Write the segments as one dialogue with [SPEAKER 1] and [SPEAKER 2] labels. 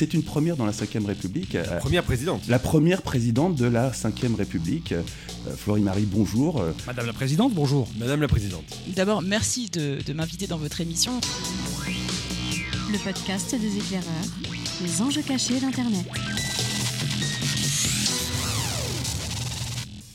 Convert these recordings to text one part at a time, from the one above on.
[SPEAKER 1] c'est une première dans la Ve République.
[SPEAKER 2] La première présidente.
[SPEAKER 1] La première présidente de la Ve République. Florie-Marie, bonjour.
[SPEAKER 3] Madame la Présidente, bonjour.
[SPEAKER 2] Madame la Présidente.
[SPEAKER 4] D'abord, merci de, de m'inviter dans votre émission.
[SPEAKER 5] Le podcast des éclaireurs, les enjeux cachés d'Internet.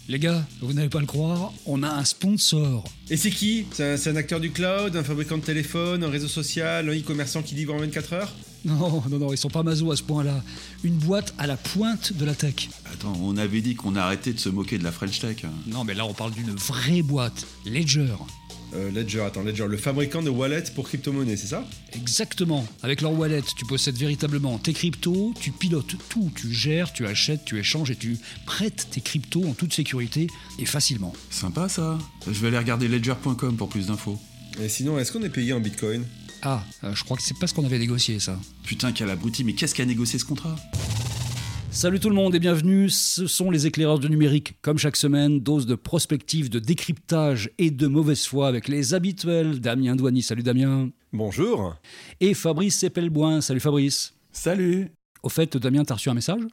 [SPEAKER 3] Les gars, vous n'allez pas le croire, on a un sponsor.
[SPEAKER 2] Et c'est qui? C'est un, c'est un acteur du cloud, un fabricant de téléphone, un réseau social, un e-commerçant qui livre en 24 heures?
[SPEAKER 3] Non, non, non, ils sont pas maso à ce point-là. Une boîte à la pointe de la tech.
[SPEAKER 1] Attends, on avait dit qu'on arrêtait de se moquer de la French Tech. hein.
[SPEAKER 3] Non, mais là on parle d'une vraie boîte, Ledger.
[SPEAKER 2] Euh, Ledger, attends, Ledger, le fabricant de wallets pour crypto-monnaie, c'est ça?
[SPEAKER 3] Exactement. Avec leur wallet, tu possèdes véritablement tes cryptos, tu pilotes tout, tu gères, tu achètes, tu échanges et tu prêtes tes cryptos en toute sécurité et facilement.
[SPEAKER 1] Sympa ça. Je vais aller regarder ledger.com pour plus d'infos.
[SPEAKER 2] Et sinon, est-ce qu'on est payé en bitcoin?
[SPEAKER 3] Ah, euh, je crois que c'est pas ce qu'on avait négocié ça.
[SPEAKER 1] Putain, quel abruti, mais qu'est-ce qui a négocié ce contrat?
[SPEAKER 3] Salut tout le monde et bienvenue, ce sont les éclaireurs du numérique. Comme chaque semaine, dose de prospective, de décryptage et de mauvaise foi avec les habituels Damien Douani, salut Damien,
[SPEAKER 2] Bonjour
[SPEAKER 3] et Fabrice Cepelboin, salut Fabrice.
[SPEAKER 1] Salut
[SPEAKER 3] Au fait, Damien, t'as reçu un message?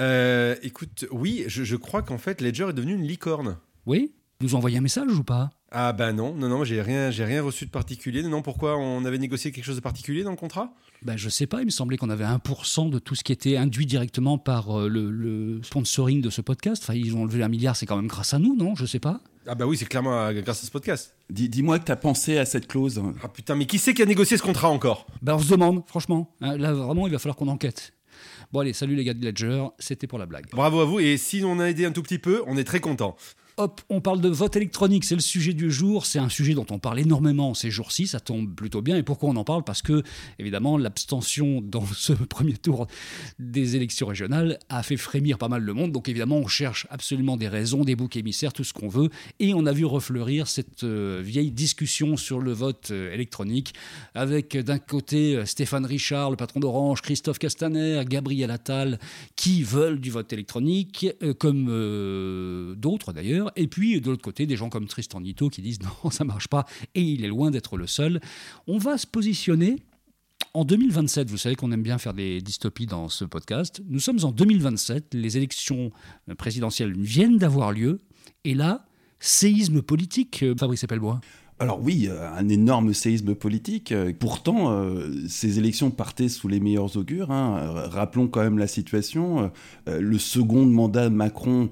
[SPEAKER 2] Euh, Écoute, oui, je, je crois qu'en fait, Ledger est devenu une licorne.
[SPEAKER 3] Oui? Nous envoyer un message ou pas?
[SPEAKER 2] Ah bah non, non, non, j'ai rien, j'ai rien reçu de particulier. Non, non, pourquoi on avait négocié quelque chose de particulier dans le contrat?
[SPEAKER 3] Ben je sais pas, il me semblait qu'on avait 1% de tout ce qui était induit directement par euh, le, le sponsoring de ce podcast. Enfin, ils ont enlevé un milliard, c'est quand même grâce à nous, non? Je sais pas.
[SPEAKER 2] Ah bah oui, c'est clairement euh, grâce à ce podcast.
[SPEAKER 1] Dis- Dis-moi que t'as pensé à cette clause.
[SPEAKER 2] Ah putain, mais qui c'est qui a négocié ce contrat encore?
[SPEAKER 3] Ben on se demande, franchement. Hein, là, vraiment, il va falloir qu'on enquête. Bon allez, salut les gars de Ledger, c'était pour la blague.
[SPEAKER 2] Bravo à vous, et si on a aidé un tout petit peu, on est très content.
[SPEAKER 3] Hop, on parle de vote électronique, c'est le sujet du jour, c'est un sujet dont on parle énormément ces jours-ci, ça tombe plutôt bien. Et pourquoi on en parle? Parce que, évidemment, l'abstention dans ce premier tour des élections régionales a fait frémir pas mal le monde. Donc, évidemment, on cherche absolument des raisons, des boucs émissaires, tout ce qu'on veut. Et on a vu refleurir cette euh, vieille discussion sur le vote euh, électronique, avec euh, d'un côté Stéphane Richard, le patron d'Orange, Christophe Castaner, Gabriel Attal, qui veulent du vote électronique, comme d'autres d'ailleurs. Et puis de l'autre côté, des gens comme Tristan Nito qui disent non, ça marche pas, et il est loin d'être le seul. On va se positionner. En 2027, vous savez qu'on aime bien faire des dystopies dans ce podcast. Nous sommes en 2027, les élections présidentielles viennent d'avoir lieu, et là, séisme politique, euh, Fabrice Epelbois.
[SPEAKER 1] Alors oui, euh, un énorme séisme politique. Euh, Pourtant, euh, ces élections partaient sous les meilleurs augures. hein. Rappelons quand même la situation. Le second mandat de Macron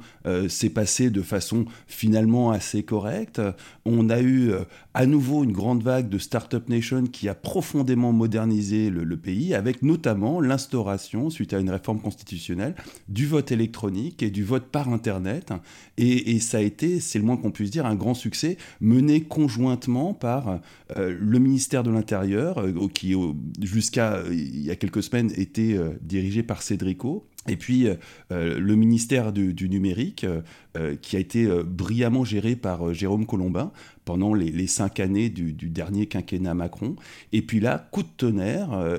[SPEAKER 1] s'est passé de façon finalement assez correcte. On a eu à nouveau une grande vague de Startup Nation qui a profondément modernisé le, le pays, avec notamment l'instauration, suite à une réforme constitutionnelle, du vote électronique et du vote par Internet. Et, et ça a été, c'est le moins qu'on puisse dire, un grand succès mené conjointement par euh, le ministère de l'Intérieur, euh, qui jusqu'à euh, il y a quelques semaines était dirigé par Cédrico. Et puis le ministère du, numérique, qui a été brillamment géré par Jérôme Colombin pendant les, les cinq années du, du dernier quinquennat Macron. Et puis là, coup de tonnerre, euh,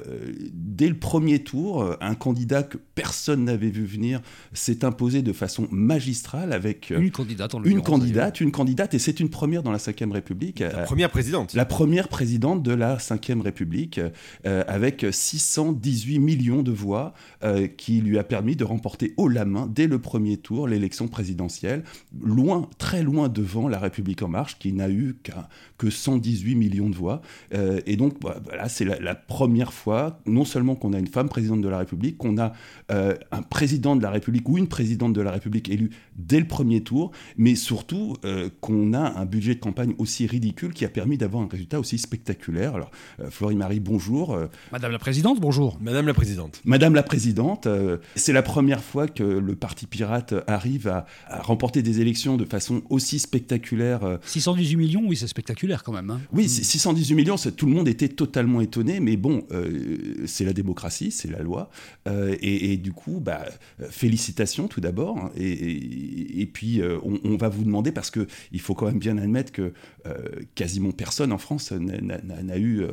[SPEAKER 1] dès le premier tour, euh, un candidat que personne n'avait vu venir s'est imposé de façon magistrale avec euh,
[SPEAKER 3] Une candidate en
[SPEAKER 1] une candidate, une candidate, et c'est une première dans la Ve République.
[SPEAKER 2] La
[SPEAKER 1] euh,
[SPEAKER 2] première présidente.
[SPEAKER 1] la première présidente de la Ve République, euh, avec 618 millions de voix, euh, qui lui a permis de remporter haut la main, dès le premier tour, l'élection présidentielle, loin, très loin devant la République En Marche, qui n'a eu que 118 millions de voix. Euh, et donc, bah, voilà, c'est la, la première fois, non seulement qu'on a une femme présidente de la République, qu'on a euh, un président de la République ou une présidente de la République élue dès le premier tour, mais surtout euh, qu'on a un budget de campagne aussi ridicule qui a permis d'avoir un résultat aussi spectaculaire. Alors, euh, Florie-Marie, bonjour. Euh,
[SPEAKER 3] Madame la Présidente, bonjour.
[SPEAKER 2] Madame la présidente.
[SPEAKER 1] Madame la Présidente, euh, c'est la première fois que le Parti Pirate arrive à, à remporter des élections de façon aussi spectaculaire. euh,
[SPEAKER 3] 618 millions, oui, c'est spectaculaire quand même. hein.
[SPEAKER 1] oui, c'est 618 millions, c'est- tout le monde était totalement étonné, mais bon, euh, c'est la démocratie, c'est la loi. Euh, et, et du coup, bah, félicitations tout d'abord. hein, et, et- et puis, euh, on, on va vous demander, parce qu'il faut quand même bien admettre que quasiment personne en France n'a- eu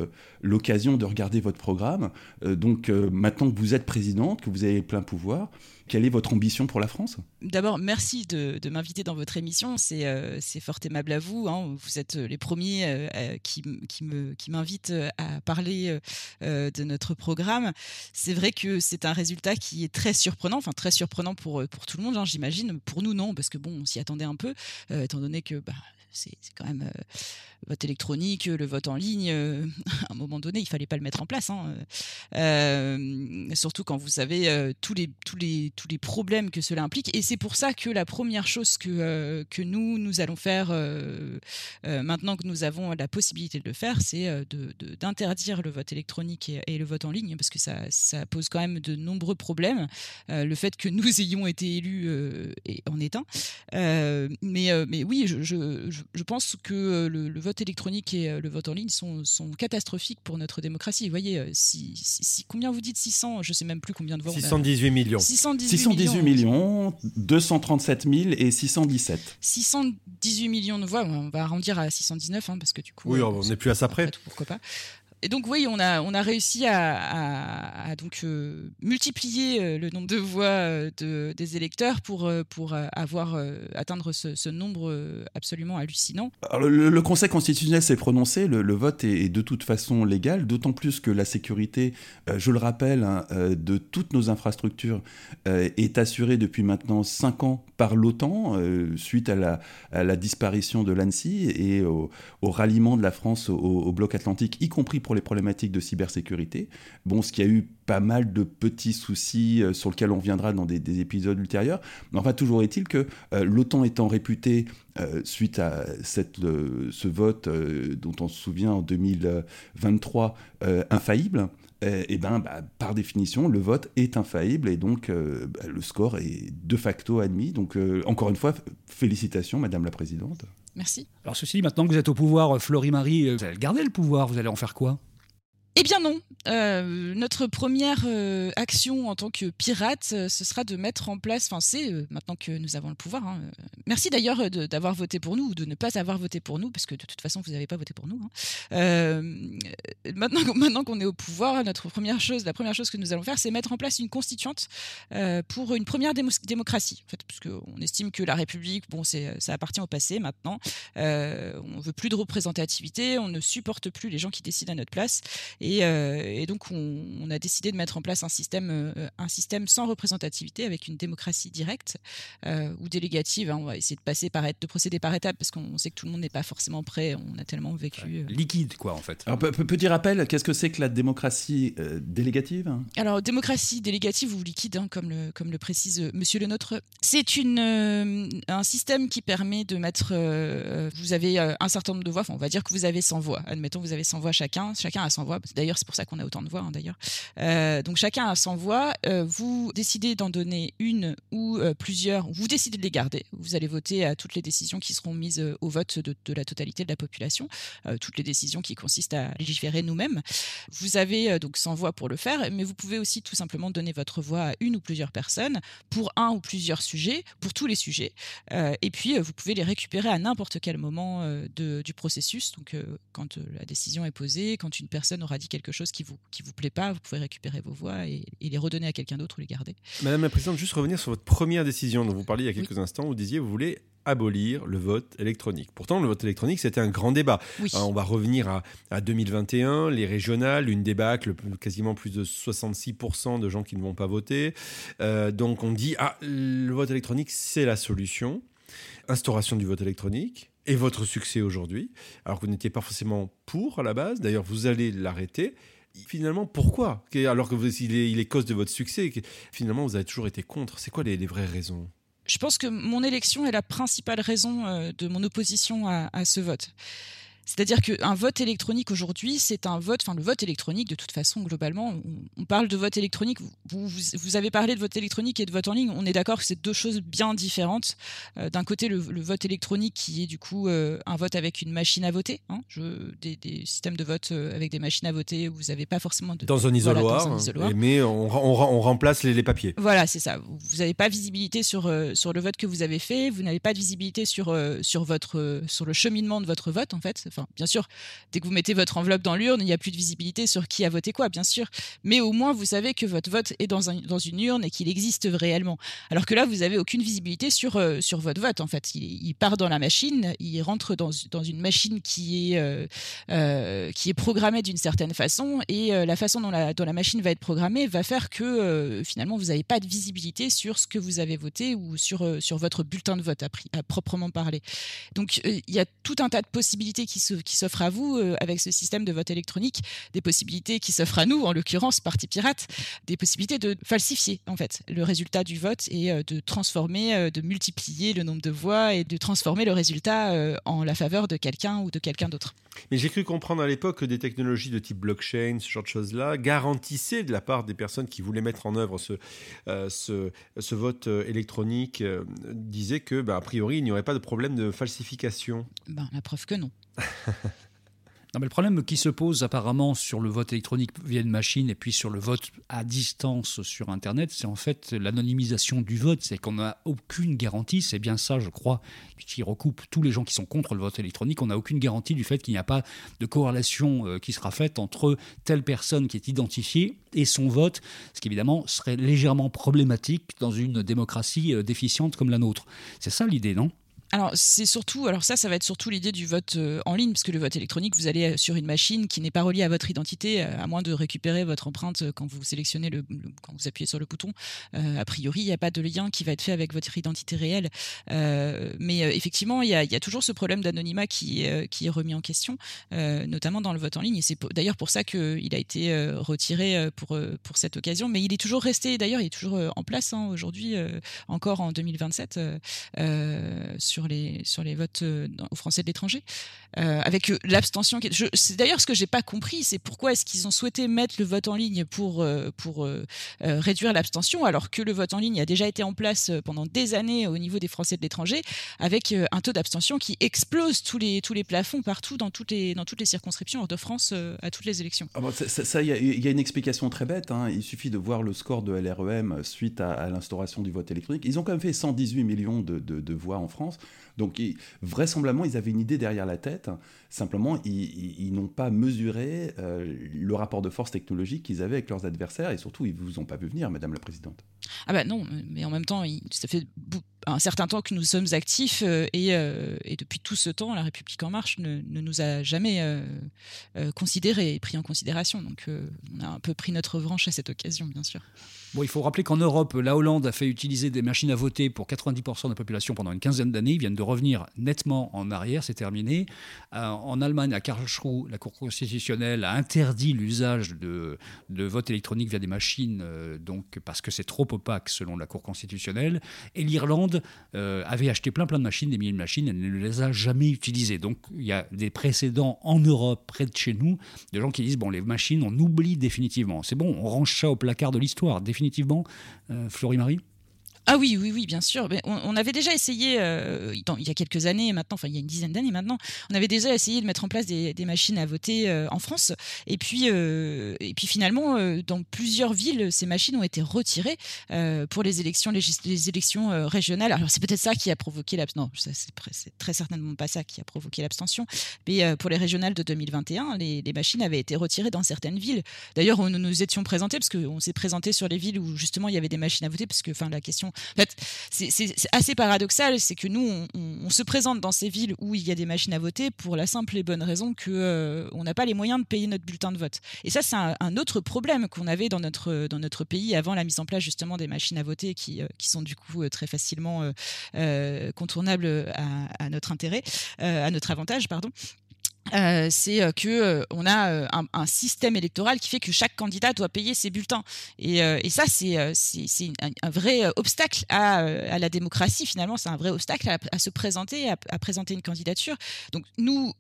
[SPEAKER 1] l'occasion de regarder votre programme. Donc, maintenant que vous êtes présidente, que vous avez plein pouvoir. Quelle est votre ambition pour la France?
[SPEAKER 4] D'abord, merci de, m'inviter dans votre émission. C'est fort aimable à vous. Hein. Vous êtes les premiers qui, qui m'invitent à parler de notre programme. C'est vrai que c'est un résultat qui est très surprenant, enfin très surprenant pour, tout le monde, hein, j'imagine. Pour nous, non, parce que bon, on s'y attendait un peu, étant donné que bah, c'est quand même euh, vote électronique, le vote en ligne. Euh, à un moment donné, il fallait pas le mettre en place. Hein, euh, surtout quand vous savez tous les tous les tous les problèmes que cela implique. Et c'est pour ça que la première chose que que nous nous allons faire maintenant que nous avons la possibilité de le faire, c'est d'interdire de, le vote électronique et, le vote en ligne parce que ça ça pose quand même de nombreux problèmes. le fait que nous ayons été élus en est un. mais mais oui, je je, pense que euh, le, vote électronique et euh, le vote en ligne sont, catastrophiques pour notre démocratie. Vous voyez, euh, si, combien vous dites 600 Je ne sais même plus combien de voix.
[SPEAKER 6] 618 millions.
[SPEAKER 1] 618, millions, 237 000 et 617.
[SPEAKER 4] 618 millions de voix, on va arrondir à 619 hein, parce que du coup.
[SPEAKER 6] Oui, on n'est plus à ça près.
[SPEAKER 4] Pourquoi pas et donc oui, on a, on a réussi à, donc euh, multiplier euh, le nombre de voix euh, de, des électeurs pour, pour avoir atteindre ce, nombre absolument hallucinant.
[SPEAKER 1] Le, Conseil constitutionnel s'est prononcé, le, vote est, de toute façon légal, d'autant plus que la sécurité, je le rappelle, hein, de toutes nos infrastructures est assurée depuis maintenant 5 ans par l'OTAN, suite à la, disparition de l'ANSI et au, ralliement de la France au, au bloc atlantique, y compris pour les problématiques de cybersécurité. Bon, ce qui a eu pas mal de petits soucis euh, sur lesquels on reviendra dans des, épisodes ultérieurs. Mais enfin, toujours est-il que euh, l'OTAN étant réputé, euh, suite à cette, ce vote dont on se souvient en 2023, infaillible, et eh ben, bah, par définition, le vote est infaillible et donc bah, le score est de facto admis. Donc, encore une fois, félicitations, Madame la Présidente.
[SPEAKER 4] Merci.
[SPEAKER 3] Alors, ceci, maintenant que vous êtes au pouvoir, Florie-Marie, vous allez garder le pouvoir, vous allez en faire quoi?
[SPEAKER 4] Eh bien non. Euh, notre première euh, action en tant que pirate, euh, ce sera de mettre en place, enfin c'est maintenant que nous avons le pouvoir. Hein, merci d'ailleurs d'avoir voté pour nous ou de ne pas avoir voté pour nous, parce que de toute façon vous n'avez pas voté pour nous. Hein. maintenant maintenant qu'on est au pouvoir, notre première chose, la première chose que nous allons faire, c'est mettre en place une constituante pour une première démocratie. En fait, parce qu'on estime que la République, bon, ça appartient au passé maintenant. on veut plus de représentativité, on ne supporte plus les gens qui décident à notre place. Euh, et, donc, on, a décidé de mettre en place un système, euh, un système sans représentativité avec une démocratie directe euh, ou délégative. Hein. On va essayer de passer par de procéder par étapes parce qu'on sait que tout le monde n'est pas forcément prêt. On a tellement vécu.
[SPEAKER 3] Liquide, quoi, en fait.
[SPEAKER 1] Alors, petit rappel, qu'est-ce que c'est que la démocratie délégative
[SPEAKER 4] Alors, démocratie délégative ou liquide, hein, comme, le, comme le précise Monsieur le Nôtre, c'est une, un système qui permet de mettre. vous avez un certain nombre de voix, enfin, on va dire que vous avez 100 voix. Admettons, vous avez 100 voix chacun. Chacun a 100 voix. D'ailleurs, c'est pour ça qu'on a autant de voix, hein, d'ailleurs. Euh, donc chacun a 100 voix. Euh, vous décidez d'en donner une ou euh, plusieurs. Vous décidez de les garder. Vous allez voter à toutes les décisions qui seront mises au vote de, la totalité de la population. toutes les décisions qui consistent à légiférer nous-mêmes. Vous avez donc 100 voix pour le faire, mais vous pouvez aussi tout simplement donner votre voix à une ou plusieurs personnes pour un ou plusieurs sujets, pour tous les sujets. et puis, vous pouvez les récupérer à n'importe quel moment du processus. Donc, quand la décision est posée, quand une personne aura dit quelque chose qui vous qui vous plaît pas, vous pouvez récupérer vos voix et, les redonner à quelqu'un d'autre ou les garder.
[SPEAKER 6] Madame la Présidente, juste revenir sur votre première décision dont vous parliez il y a quelques instants. Vous disiez vous voulez abolir le vote électronique. Pourtant, le vote électronique, c'était un grand débat. Euh, on va revenir à, à, 2021, les régionales, une débâcle, quasiment plus de 66% de gens qui ne vont pas voter. Euh, donc on dit, ah, le vote électronique, c'est la solution. Instauration du vote électronique, et votre succès aujourd'hui, alors que vous n'étiez pas forcément pour à la base, d'ailleurs vous allez l'arrêter. Finalement, pourquoi? Alors que vous, il, est, cause de votre succès, finalement vous avez toujours été contre. C'est quoi les, vraies raisons?
[SPEAKER 4] Je pense que mon élection est la principale raison euh, de mon opposition à ce vote. C'est-à-dire qu'un vote électronique aujourd'hui, c'est un vote, enfin le vote électronique de toute façon, globalement, on, parle de vote électronique, vous, vous, avez parlé de vote électronique et de vote en ligne, on est d'accord que c'est deux choses bien différentes. Euh, d'un côté, le, vote électronique qui est du coup euh, un vote avec une machine à voter, hein, je, des, systèmes de vote euh, avec des machines à voter où vous n'avez pas forcément de...
[SPEAKER 6] Dans un isoloir, mais on, on, remplace les, papiers.
[SPEAKER 4] Voilà, c'est ça. Vous n'avez pas visibilité sur, sur le vote que vous avez fait, vous n'avez pas de visibilité sur, sur, votre, sur le cheminement de votre vote en fait. Enfin, Bien sûr, dès que vous mettez votre enveloppe dans l'urne, il n'y a plus de visibilité sur qui a voté quoi, bien sûr. Mais au moins, vous savez que votre vote est dans, un, dans une urne et qu'il existe réellement. Alors que là, vous avez aucune visibilité sur, euh, sur votre vote. En fait, il, part dans la machine, il rentre dans, une machine qui est, euh, euh, qui est programmée d'une certaine façon et la façon dont la, dont la machine va être programmée va faire que finalement, vous n'avez pas de visibilité sur ce que vous avez voté ou sur, sur votre bulletin de vote à, à proprement parler. Donc, il y a tout un tas de possibilités qui s'offrent à vous avec ce système de vote électronique, des possibilités qui s'offrent à nous, en l'occurrence, Parti Pirate, des possibilités de falsifier en fait le résultat du vote et de transformer, de multiplier le nombre de voix et de transformer le résultat en la faveur de quelqu'un ou de quelqu'un d'autre.
[SPEAKER 6] Mais j'ai cru comprendre à l'époque que des technologies de type blockchain, ce genre de choses-là, garantissaient de la part des personnes qui voulaient mettre en œuvre ce, euh, ce, vote euh, électronique, euh, disaient que, bah, a priori, il n'y aurait pas de problème de falsification.
[SPEAKER 4] Ben, la preuve que non.
[SPEAKER 3] Non, mais le problème qui se pose apparemment sur le vote électronique via une machine et puis sur le vote à distance sur Internet, c'est en fait l'anonymisation du vote. C'est qu'on n'a aucune garantie, c'est bien ça, je crois, qui recoupe tous les gens qui sont contre le vote électronique. On n'a aucune garantie du fait qu'il n'y a pas de corrélation euh, qui sera faite entre telle personne qui est identifiée et son vote, ce qui évidemment serait légèrement problématique dans une démocratie euh, déficiente comme la nôtre. C'est ça l'idée, non?
[SPEAKER 4] Alors c'est surtout, alors ça, ça va être surtout l'idée du vote euh, en ligne, parce que le vote électronique, vous allez euh, sur une machine qui n'est pas reliée à votre identité, euh, à moins de récupérer votre empreinte quand vous sélectionnez le, quand vous appuyez sur le bouton. a priori, il n'y a pas de lien qui va être fait avec votre identité réelle. mais effectivement, il y, a, toujours ce problème d'anonymat qui, qui est remis en question, notamment dans le vote en ligne. Et c'est d'ailleurs pour ça qu'il a été retiré pour pour cette occasion. Mais il est toujours resté. D'ailleurs, il est toujours en place hein, aujourd'hui, encore en 2027 sur sur les, votes euh, aux Français de l'étranger, euh, avec euh, l'abstention. C'est d'ailleurs ce que j'ai pas compris, c'est pourquoi est-ce qu'ils ont souhaité mettre le vote en ligne pour, pour réduire l'abstention, alors que le vote en ligne a déjà été en place pendant des années au niveau des Français de l'étranger, avec un taux d'abstention qui explose tous les, tous les plafonds partout dans toutes les, dans toutes les circonscriptions hors de France à toutes les élections.
[SPEAKER 1] Ah ça, il y, a une explication très bête. Hein. Il suffit de voir le score de LREM suite à, l'instauration du vote électronique. Ils ont quand même fait 118 millions de, de voix en France. Donc vraisemblablement, ils avaient une idée derrière la tête. Simplement, ils, n'ont pas mesuré euh, le rapport de force technologique qu'ils avaient avec leurs adversaires. Et surtout, ils ne vous ont pas vu venir, Madame la Présidente.
[SPEAKER 4] Ah bah non, mais en même temps, ça fait un certain temps que nous sommes actifs euh, euh, et, depuis tout ce temps, la République en marche ne, nous a jamais considérés et pris en considération. Donc on a un peu pris notre revanche à cette occasion, bien sûr.
[SPEAKER 3] Bon, il faut rappeler qu'en Europe, la Hollande a fait utiliser des machines à voter pour 90% de la population pendant une quinzaine d'années. Ils viennent de revenir nettement en arrière, c'est terminé. Euh, en Allemagne, à Karlsruhe, la Cour constitutionnelle a interdit l'usage de, de, vote électronique via des machines, euh, donc parce que c'est trop opaque selon la Cour constitutionnelle. Et l'Irlande euh, avait acheté plein plein de machines, des milliers de machines, elle ne les a jamais utilisées. Donc il y a des précédents en Europe, près de chez nous, de gens qui disent bon, les machines, on oublie définitivement. C'est bon, on range ça au placard de l'histoire, définitivement euh, Florie-Marie
[SPEAKER 4] ah oui, oui, oui, bien sûr. on, avait déjà essayé, euh, il y a quelques années maintenant, enfin il y a une dizaine d'années maintenant, on avait déjà essayé de mettre en place des, machines à voter euh, en France. Et puis, euh, et puis finalement, dans plusieurs villes, ces machines ont été retirées pour les élections, les, élections régionales. Alors c'est peut-être ça qui a provoqué l'abstention. Non, c'est très certainement pas ça qui a provoqué l'abstention. Mais pour les régionales de 2021, les, machines avaient été retirées dans certaines villes. D'ailleurs, nous nous étions présentés, parce qu'on s'est présenté sur les villes où justement il y avait des machines à voter, parce que enfin, la question en fait, c'est assez paradoxal, c'est que nous, on, se présente dans ces villes où il y a des machines à voter pour la simple et bonne raison que euh, on n'a pas les moyens de payer notre bulletin de vote. Et ça, c'est un, autre problème qu'on avait dans notre pays avant la mise en place justement des machines à voter qui, euh, sont du coup euh, très facilement contournables à, à, notre intérêt, à notre avantage, pardon. Euh, c'est euh, que euh, on a un, système électoral qui fait que chaque candidat doit payer ses bulletins. Et, ça c'est un, vrai obstacle à, la démocratie finalement. C'est un vrai obstacle à, se présenter à, présenter une candidature. Donc nous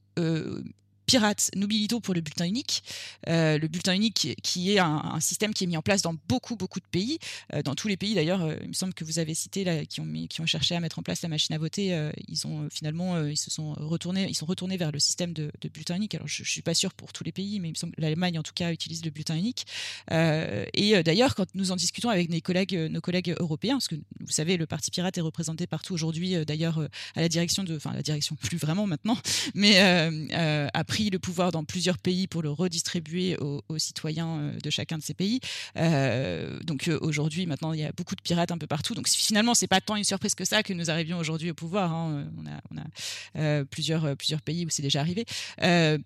[SPEAKER 4] pirates, nous militons pour le bulletin unique. Euh, le bulletin unique qui est un, système qui est mis en place dans beaucoup, beaucoup de pays. Euh, dans tous les pays, d'ailleurs, euh, il me semble que vous avez cité, là, qui, ont qui ont cherché à mettre en place la machine à voter, ils ont finalement, ils se sont retournés, ils sont retournés vers le système de, bulletin unique. Alors, je ne suis pas sûr pour tous les pays, mais il me semble que l'Allemagne, en tout cas, utilise le bulletin unique. et d'ailleurs, quand nous en discutons avec nos collègues, nos collègues européens, parce que vous savez, le Parti pirate est représenté partout aujourd'hui, d'ailleurs, à la direction de, enfin, la direction plus vraiment maintenant, mais après pris le pouvoir dans plusieurs pays pour le redistribuer aux, citoyens euh, de chacun de ces pays. Euh, donc euh, aujourd'hui, maintenant, il y a beaucoup de pirates un peu partout. Donc finalement, c'est pas tant une surprise que ça que nous arrivions aujourd'hui au pouvoir. Hein. On a, plusieurs, pays où c'est déjà arrivé.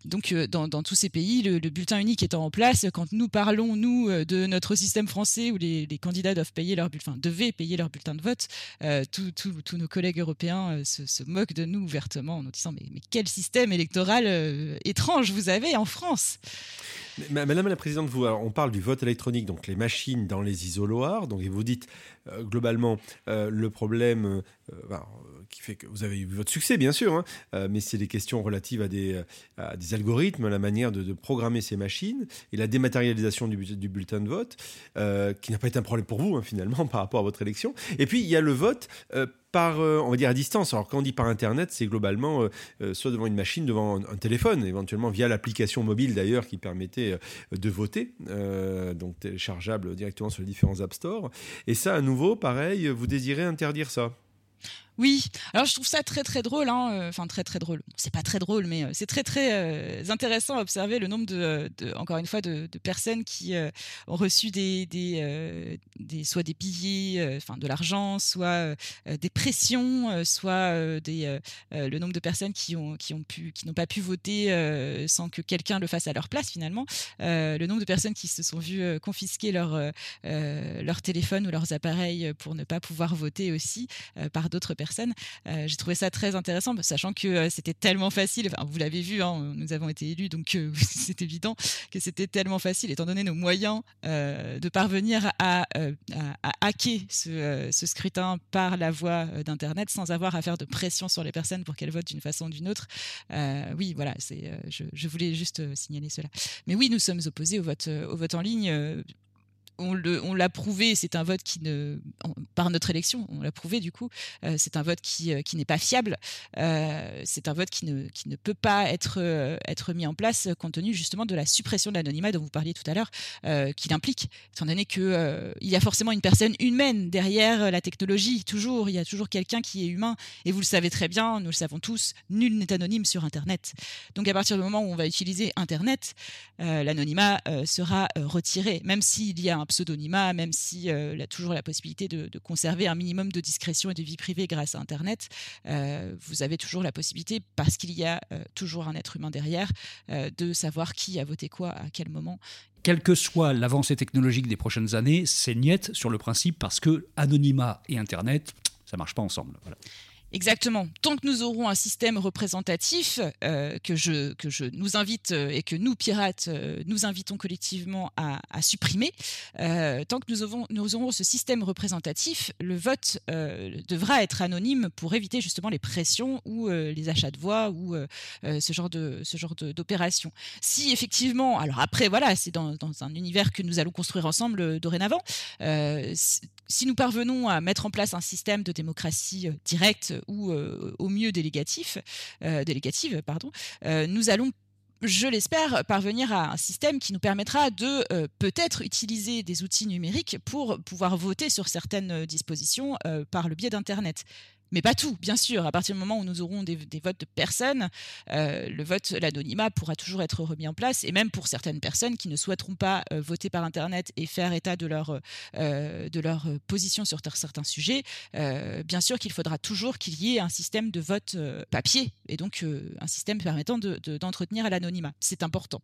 [SPEAKER 4] donc dans, tous ces pays, le, bulletin unique étant en place, quand nous parlons, nous, de notre système français où les, candidats doivent payer leur bulletin, devaient payer leur bulletin de vote, tous nos collègues européens se, moquent de nous ouvertement en nous disant mais quel système électoral étrange vous avez en France.
[SPEAKER 6] Madame la Présidente, vous, on parle du vote électronique, donc les machines dans les isoloirs. Donc, vous dites euh, globalement euh, le problème euh, qui fait que vous avez eu votre succès, bien sûr, hein, mais c'est des questions relatives à des, des algorithmes, la manière de, programmer ces machines et la dématérialisation du, du bulletin de vote, qui n'a pas été un problème pour vous, hein, finalement, par rapport à votre élection. Et puis, il y a le vote par, on va dire, à distance. Alors, quand on dit par Internet, c'est globalement soit devant une machine, devant un, téléphone, éventuellement via l'application mobile d'ailleurs qui permettait de voter, donc téléchargeable directement sur les différents App Store. Et ça, à nouveau, pareil, vous désirez interdire ça?
[SPEAKER 4] Oui, alors je trouve ça très très drôle, hein, euh, enfin très très drôle. C'est pas très drôle, mais euh, c'est très très euh, intéressant à observer le nombre de, encore une fois, de, personnes qui ont reçu des, des, des, soit des billets, enfin de l'argent, soit des pressions, soit des, le nombre de personnes qui ont qui ont pu, qui n'ont pas pu voter sans que quelqu'un le fasse à leur place finalement. le nombre de personnes qui se sont vues confisquer leur leur téléphone ou leurs appareils pour ne pas pouvoir voter aussi par d'autres personnes euh, j'ai trouvé ça très intéressant, sachant que euh, c'était tellement facile. Enfin, vous l'avez vu, hein, nous avons été élus, donc euh, c'est évident que c'était tellement facile, étant donné nos moyens, de parvenir à, hacker ce, scrutin par la voie d'Internet sans avoir à faire de pression sur les personnes pour qu'elles votent d'une façon ou d'une autre. oui, voilà, je, voulais juste signaler cela. Mais oui, nous sommes opposés au vote en ligne on l'a prouvé, c'est un vote qui ne, par notre élection, on l'a prouvé du coup, euh, c'est un vote qui, euh, qui n'est pas fiable, euh, c'est un vote qui ne, qui ne peut pas être, être mis en place compte tenu justement de la suppression de l'anonymat dont vous parliez tout à l'heure, qu'il implique, étant donné qu'il il y a forcément une personne humaine derrière la technologie, toujours, il y a toujours quelqu'un qui est humain, et vous le savez très bien, nous le savons tous, nul n'est anonyme sur Internet. Donc à partir du moment où on va utiliser Internet, l'anonymat sera retiré, même s'il y a un pseudonymat, même si euh, il a toujours la possibilité de, conserver un minimum de discrétion et de vie privée grâce à Internet. Euh, vous avez toujours la possibilité, parce qu'il y a euh, toujours un être humain derrière, de savoir qui a voté quoi à quel moment
[SPEAKER 3] quelle que soit l'avancée technologique des prochaines années, c'est niette sur le principe parce que anonymat et Internet, ça marche pas ensemble.
[SPEAKER 4] Exactement. Tant que nous aurons un système représentatif euh, que, je, que je nous invite euh, et que nous, pirates, euh, nous invitons collectivement à, supprimer, tant que nous aurons, nous aurons ce système représentatif, le vote devra être anonyme pour éviter justement les pressions ou les achats de voix ou ce genre de ce genre d'opération. Si effectivement, alors après voilà, c'est dans, dans, un univers que nous allons construire ensemble dorénavant. Si nous parvenons à mettre en place un système de démocratie directe ou euh, au mieux euh, délégative, pardon, euh, nous allons je l'espère, parvenir à un système qui nous permettra de peut-être utiliser des outils numériques pour pouvoir voter sur certaines dispositions par le biais d'Internet mais pas tout, bien sûr. À partir du moment où nous aurons des, votes de personnes, euh, le vote, l'anonymat pourra toujours être remis en place. Et même pour certaines personnes qui ne souhaiteront pas euh, voter par Internet et faire état de leur, euh, de leur position sur certains sujets, bien sûr qu'il faudra toujours qu'il y ait un système de vote papier et donc un système permettant d'entretenir de, l'anonymat. C'est important.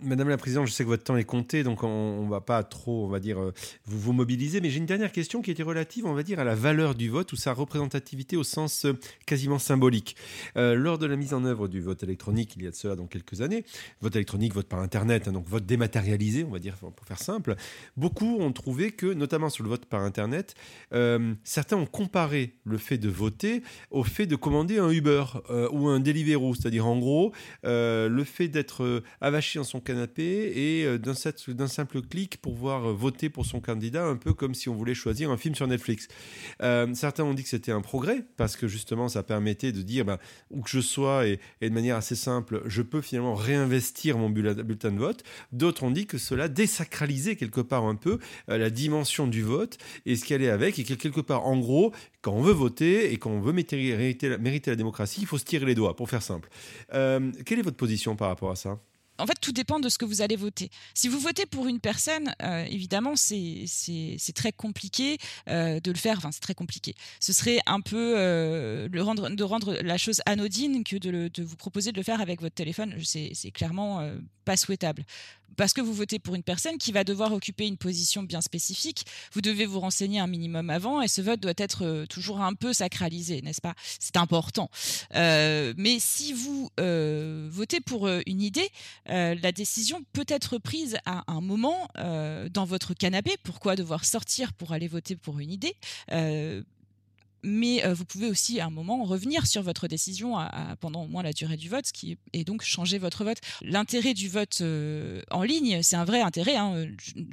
[SPEAKER 6] Madame la Présidente, je sais que votre temps est compté, donc on ne va pas trop, on va dire, vous vous mobiliser. Mais j'ai une dernière question qui était relative, on va dire, à la valeur du vote ou sa représentativité au sens quasiment symbolique. lors de la mise en œuvre du vote électronique, il y a de cela dans quelques années, vote électronique, vote par Internet, hein, donc vote dématérialisé, on va dire, pour faire simple, beaucoup ont trouvé que, notamment sur le vote par Internet, certains ont comparé le fait de voter au fait de commander un Uber ou un Deliveroo, c'est-à-dire en gros, le fait d'être avaché dans son canapé et d'un simple clic pouvoir voter pour son candidat, un peu comme si on voulait choisir un film sur Netflix. Euh, certains ont dit que c'était un progrès, parce que justement, ça permettait de dire, bah, où que je sois, et, de manière assez simple, je peux finalement réinvestir mon bulletin de vote. D'autres ont dit que cela désacralisait quelque part un peu euh, la dimension du vote et ce qui allait avec, et que quelque part, en gros, quand on veut voter et quand on veut mériter, la démocratie, il faut se tirer les doigts, pour faire simple. Euh, quelle est votre position par rapport à ça?
[SPEAKER 4] En fait, tout dépend de ce que vous allez voter. Si vous votez pour une personne, euh, évidemment, c'est très compliqué euh, de le faire. Enfin, c'est très compliqué. Ce serait un peu euh, de rendre la chose anodine que de, de, vous proposer de le faire avec votre téléphone. C'est clairement pas souhaitable parce que vous votez pour une personne qui va devoir occuper une position bien spécifique, vous devez vous renseigner un minimum avant et ce vote doit être toujours un peu sacralisé, n'est-ce pas? C'est important. Mais si vous votez pour une idée, la décision peut être prise à un moment dans votre canapé. Pourquoi devoir sortir pour aller voter pour une idée? Mais euh, vous pouvez aussi à un moment revenir sur votre décision pendant au moins la durée du vote, ce qui est donc changer votre vote. L'intérêt du vote euh, en ligne, c'est un vrai intérêt. Hein.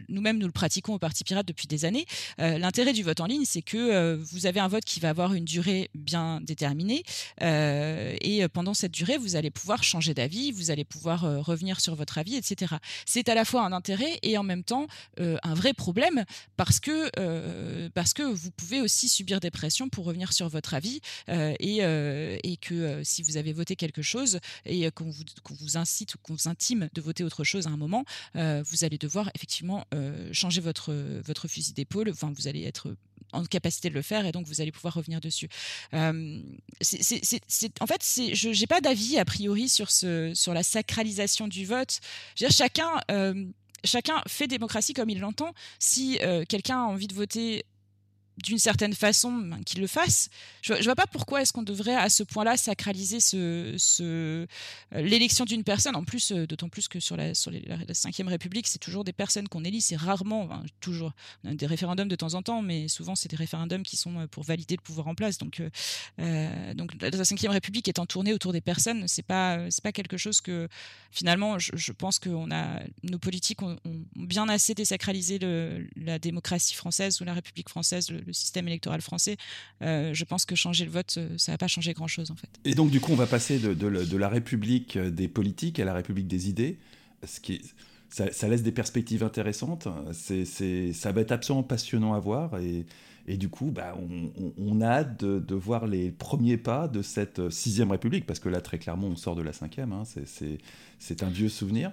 [SPEAKER 4] Nous-mêmes, nous le pratiquons au Parti Pirate depuis des années. Euh, l'intérêt du vote en ligne, c'est que vous avez un vote qui va avoir une durée bien déterminée, et pendant cette durée, vous allez pouvoir changer d'avis, vous allez pouvoir revenir sur votre avis, etc. C'est à la fois un intérêt et en même temps un vrai problème parce que parce que vous pouvez aussi subir des pressions pour revenir sur votre avis euh, et, euh, et, que euh, si vous avez voté quelque chose et qu'on vous, vous, incite ou qu'on vous intime de voter autre chose à un moment, vous allez devoir effectivement changer votre, votre fusil d'épaule. Enfin, vous allez être en capacité de le faire et donc vous allez pouvoir revenir dessus. en fait, je n'ai pas d'avis a priori sur, ce, sur la sacralisation du vote. Chacun, chacun fait démocratie comme il l'entend. Si quelqu'un a envie de voter d'une certaine façon ben, qu'il le fasse. Je, ne vois pas pourquoi est-ce qu'on devrait à ce point-là sacraliser euh, l'élection d'une personne. En plus, euh, d'autant plus que sur la sur la Cinquième République, c'est toujours des personnes qu'on élit. C'est rarement, toujours des référendums de temps en temps, mais souvent c'est des référendums qui sont euh, pour valider le pouvoir en place. Donc, donc la Cinquième République étant tournée autour des personnes, c'est pas c'est pas quelque chose que finalement, je, pense que a nos politiques ont, bien assez désacralisé la démocratie française ou la République française. Le système électoral français, euh, je pense que changer le vote, euh, ça va pas changer grand-chose en fait.
[SPEAKER 1] Et donc du coup, on va passer de, la République des politiques à la République des idées, ce qui ça, laisse des perspectives intéressantes. C'est, ça va être absolument passionnant à voir et, du coup, bah, on, a hâte de, voir les premiers pas de cette sixième République, parce que là, très clairement, on sort de la cinquième. Hein, c'est un vieux souvenir.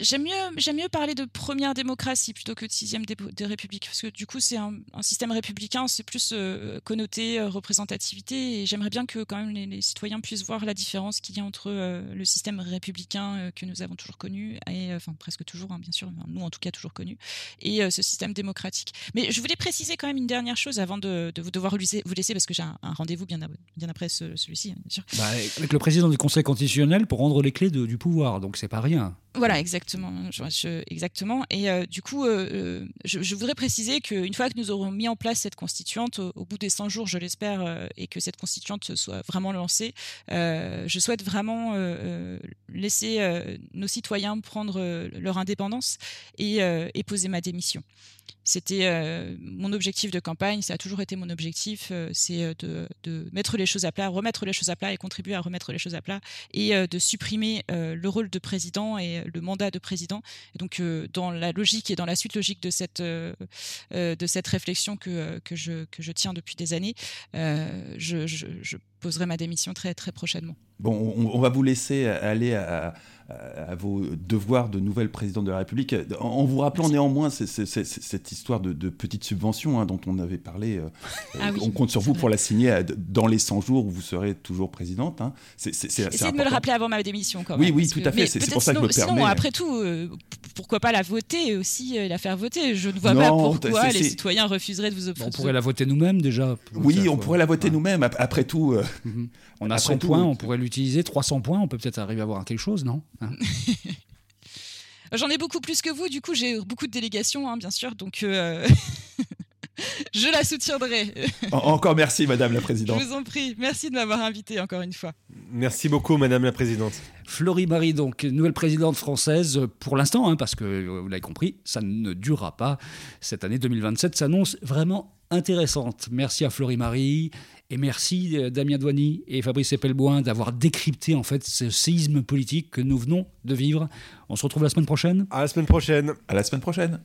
[SPEAKER 4] J'aime mieux, j'aime mieux parler de première démocratie plutôt que de sixième des, républiques, parce que du coup, c'est un, système républicain, c'est plus euh, connoté euh, représentativité, et j'aimerais bien que quand même les, citoyens puissent voir la différence qu'il y a entre euh, le système républicain que nous avons toujours connu, et enfin presque toujours, hein, bien sûr, nous en tout cas toujours connu, et ce système démocratique. Mais je voulais préciser quand même une dernière chose avant de, vous devoir vous laisser, parce que j'ai un, rendez-vous bien, bien après celui-ci, bien sûr.
[SPEAKER 3] Bah, avec le président du Conseil constitutionnel pour rendre les clés du pouvoir donc c'est pas rien.
[SPEAKER 4] Voilà, exactement. exactement. Et euh, du coup, euh, euh, je, voudrais préciser qu'une fois que nous aurons mis en place cette constituante, au, bout des 100 jours, je l'espère, et que cette constituante soit vraiment lancée, je souhaite vraiment laisser nos citoyens prendre leur indépendance et, poser ma démission. C'était mon objectif de campagne, ça a toujours été mon objectif, c'est euh, de, mettre les choses à plat, remettre les choses à plat et contribuer à remettre les choses à plat et de supprimer le rôle de président et le mandat de président. Donc dans la logique et dans la suite logique de cette, de cette réflexion que, que, je, que je tiens depuis des années, je, je, poserai ma démission très, très prochainement.
[SPEAKER 1] Bon, on, va vous laisser aller à, à, vos devoirs de nouvelle présidente de la République, en, vous rappelant néanmoins cette histoire de, petite subvention hein, dont on avait parlé. Ah on compte sur vous pour la signer dans les 100 jours où vous serez toujours présidente. Hein.
[SPEAKER 4] Essayez de me le rappeler avant ma démission quand même.
[SPEAKER 1] Oui, oui, tout à fait. C'est pour ça que je me permets. Sinon,
[SPEAKER 4] après tout, pourquoi pas la voter aussi, la faire voter? Je ne vois pas pourquoi les citoyens refuseraient de vous
[SPEAKER 3] obtenir. On pourrait la voter nous-mêmes déjà.
[SPEAKER 1] Oui, on pourrait la voter nous-mêmes. Après tout.
[SPEAKER 3] Mhm. On a 100 points, on pourrait l'utiliser. 300 points, on peut peut-être arriver à avoir quelque chose, non? Hein
[SPEAKER 4] J'en ai beaucoup plus que vous, du coup j'ai beaucoup de délégations, hein, bien sûr, donc euh, je la soutiendrai.
[SPEAKER 1] encore merci, Madame la Présidente.
[SPEAKER 4] Je vous en prie, merci de m'avoir invité encore une fois.
[SPEAKER 6] Merci beaucoup, Madame la Présidente.
[SPEAKER 3] Florie Marie, donc nouvelle présidente française pour l'instant, hein, parce que vous l'avez compris, ça ne durera pas. Cette année 2027 s'annonce vraiment intéressante. Merci à Florie Marie et merci euh, Damien Douany et Fabrice Epelboin d'avoir décrypté en fait ce séisme politique que nous venons de vivre. On se retrouve la semaine prochaine.
[SPEAKER 6] À la semaine prochaine.
[SPEAKER 1] À la semaine prochaine.